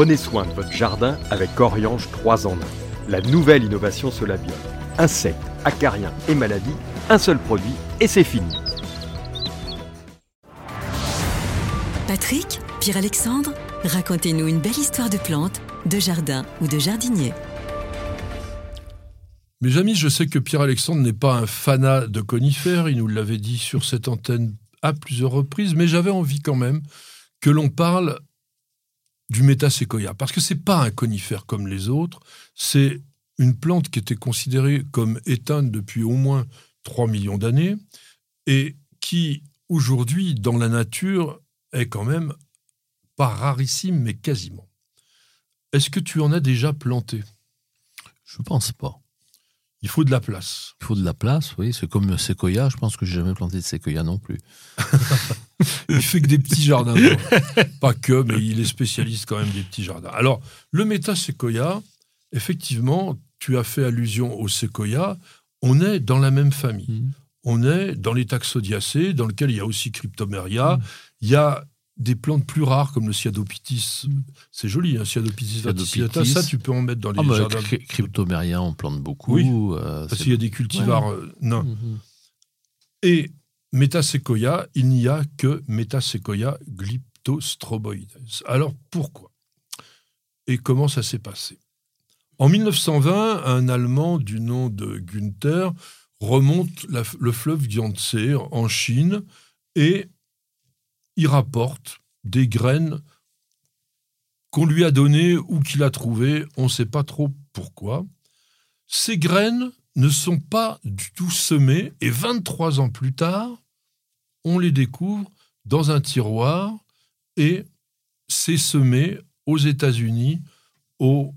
Prenez soin de votre jardin avec Oriange 3 en 1. La nouvelle innovation Solabiol. Insectes, acariens et maladies, un seul produit et c'est fini. Patrick, Pierre-Alexandre, racontez-nous une belle histoire de plantes, de jardin ou de jardinier. Mes amis, je sais que Pierre-Alexandre n'est pas un fanat de conifères, il nous l'avait dit sur cette antenne à plusieurs reprises, mais j'avais envie quand même que l'on parle du métaséquoia, parce que c'est pas un conifère comme les autres, c'est une plante qui était considérée comme éteinte depuis au moins 3 millions d'années, et qui aujourd'hui, dans la nature, est quand même pas rarissime, mais quasiment. Est-ce que tu en as déjà planté? Je pense pas. Il faut de la place. Il faut de la place, oui. C'est comme un séquoia. Je pense que j'ai jamais planté de séquoia non plus. il fait que des petits jardins. Pas que, mais il est spécialiste quand même des petits jardins. Alors, le méta-séquoia, effectivement, tu as fait allusion au séquoia. On est dans la même famille. Mmh. On est dans les taxodiacées, dans lequel il y a aussi Cryptomeria. Mmh. Il y a des plantes plus rares comme le Cyadopitis. Mm. C'est joli, hein, Cyadopitis verticillata. Ça, tu peux en mettre dans les ah bah, jardins. Cryptomeria, on plante beaucoup. Oui, euh, parce qu'il y a des cultivars euh, nains. Mm-hmm. Et Metasequoia, il n'y a que Metasequoia glyptostroboides. Alors pourquoi? Et comment ça s'est passé? En 1920, un Allemand du nom de Günther remonte le fleuve Yangtze en Chine et il rapporte des graines qu'on lui a données ou qu'il a trouvées, on ne sait pas trop pourquoi. Ces graines ne sont pas du tout semées et 23 ans plus tard, on les découvre dans un tiroir et c'est semé aux États-Unis au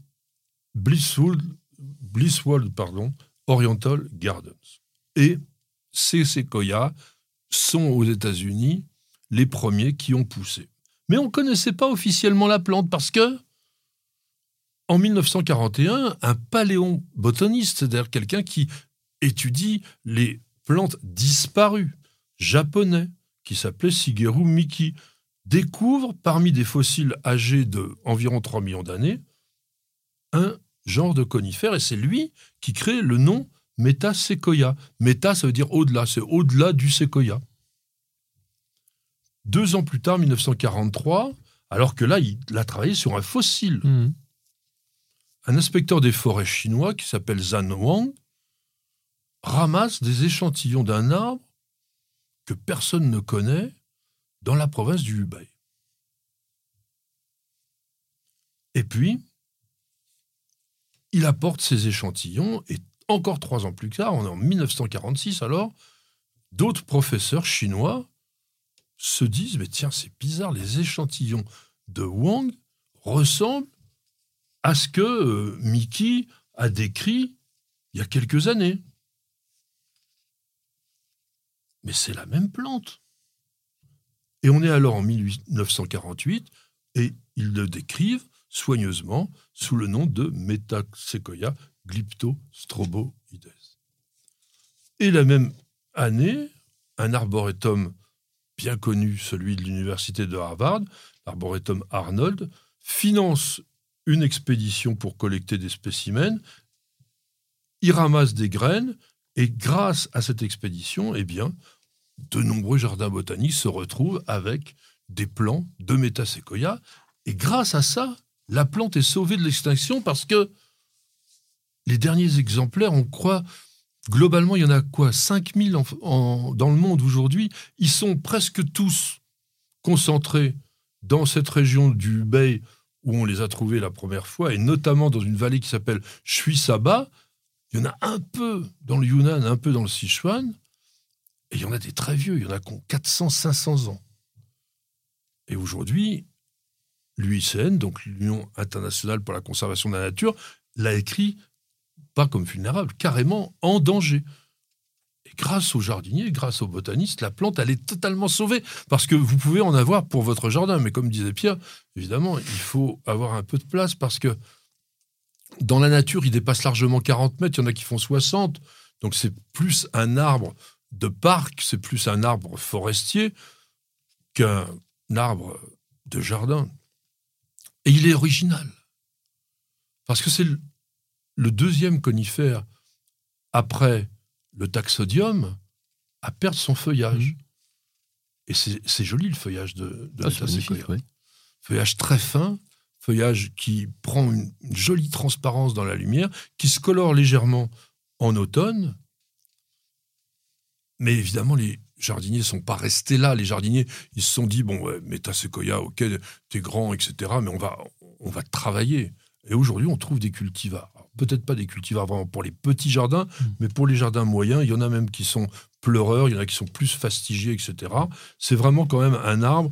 Blisswood, Blisswold Oriental Gardens. Et ces séquoias sont aux États-Unis les premiers qui ont poussé. Mais on ne connaissait pas officiellement la plante parce que, en 1941, un paléobotaniste, c'est-à-dire quelqu'un qui étudie les plantes disparues, japonais, qui s'appelait Shigeru Miki, découvre parmi des fossiles âgés de environ 3 millions d'années un genre de conifère et c'est lui qui crée le nom Metasequoia. Meta, ça veut dire au-delà, c'est au-delà du séquoia. Deux ans plus tard, 1943, alors que là, il a travaillé sur un fossile. Mmh. Un inspecteur des forêts chinois qui s'appelle Zhan Wang ramasse des échantillons d'un arbre que personne ne connaît dans la province du Hubei. Et puis, il apporte ces échantillons et encore trois ans plus tard, en 1946 alors, d'autres professeurs chinois se disent, mais tiens, c'est bizarre, les échantillons de Wang ressemblent à ce que euh, Mickey a décrit il y a quelques années. Mais c'est la même plante. Et on est alors en 1948 et ils le décrivent soigneusement sous le nom de Metasequoia glyptostroboides. Et la même année, un arboretum bien connu, celui de l'université de Harvard, l'arboretum Arnold, finance une expédition pour collecter des spécimens. Il ramasse des graines et grâce à cette expédition, eh bien, de nombreux jardins botaniques se retrouvent avec des plants de métaséquoia. Et grâce à ça, la plante est sauvée de l'extinction parce que les derniers exemplaires, on croit, globalement, il y en a quoi? 5000 en, dans le monde aujourd'hui. Ils sont presque tous concentrés dans cette région du Hubei où on les a trouvés la première fois, et notamment dans une vallée qui s'appelle Shui-Saba. Il y en a un peu dans le Yunnan, un peu dans le Sichuan, et il y en a des très vieux, il y en a qui ont 400, 500 ans. Et aujourd'hui, l'UICN, donc l'Union internationale pour la conservation de la nature, l'a écrit pas comme vulnérable, carrément en danger. Et grâce aux jardiniers, grâce aux botanistes, la plante, elle est totalement sauvée. Parce que vous pouvez en avoir pour votre jardin. Mais comme disait Pierre, évidemment, il faut avoir un peu de place parce que dans la nature, il dépasse largement 40 mètres. Il y en a qui font 60. Donc c'est plus un arbre de parc, c'est plus un arbre forestier qu'un arbre de jardin. Et il est original. Parce que c'est le, deuxième conifère après le taxodium à perdre son feuillage. Et c'est joli le feuillage de, de Ah, magnifique, oui. Feuillage très fin, feuillage qui prend une, une jolie transparence dans la lumière, qui se colore légèrement en automne. Mais évidemment, les jardiniers ne sont pas restés là. Les jardiniers, ils se sont dit, bon, ouais, Metasequoia, ok, t'es grand, etc., mais on va, on va travailler. Et aujourd'hui, on trouve des cultivars. Peut-être pas des cultivars vraiment pour les petits jardins, mais pour les jardins moyens, il y en a même qui sont pleureurs, il y en a qui sont plus fastigiés, etc. C'est vraiment quand même un arbre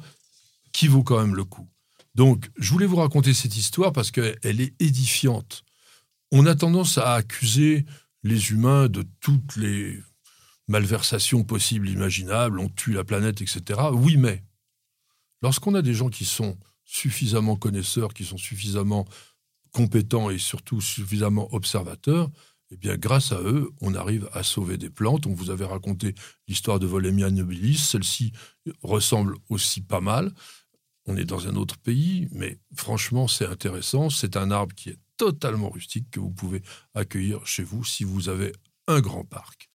qui vaut quand même le coup. Donc, je voulais vous raconter cette histoire parce qu'elle est édifiante. On a tendance à accuser les humains de toutes les malversations possibles, imaginables, on tue la planète, etc. Oui, mais lorsqu'on a des gens qui sont suffisamment connaisseurs, qui sont suffisamment compétents et surtout suffisamment observateurs, eh bien, grâce à eux, on arrive à sauver des plantes. On vous avait raconté l'histoire de Volemia nobilis. Celle-ci ressemble aussi pas mal. On est dans un autre pays, mais franchement, c'est intéressant. C'est un arbre qui est totalement rustique que vous pouvez accueillir chez vous si vous avez un grand parc.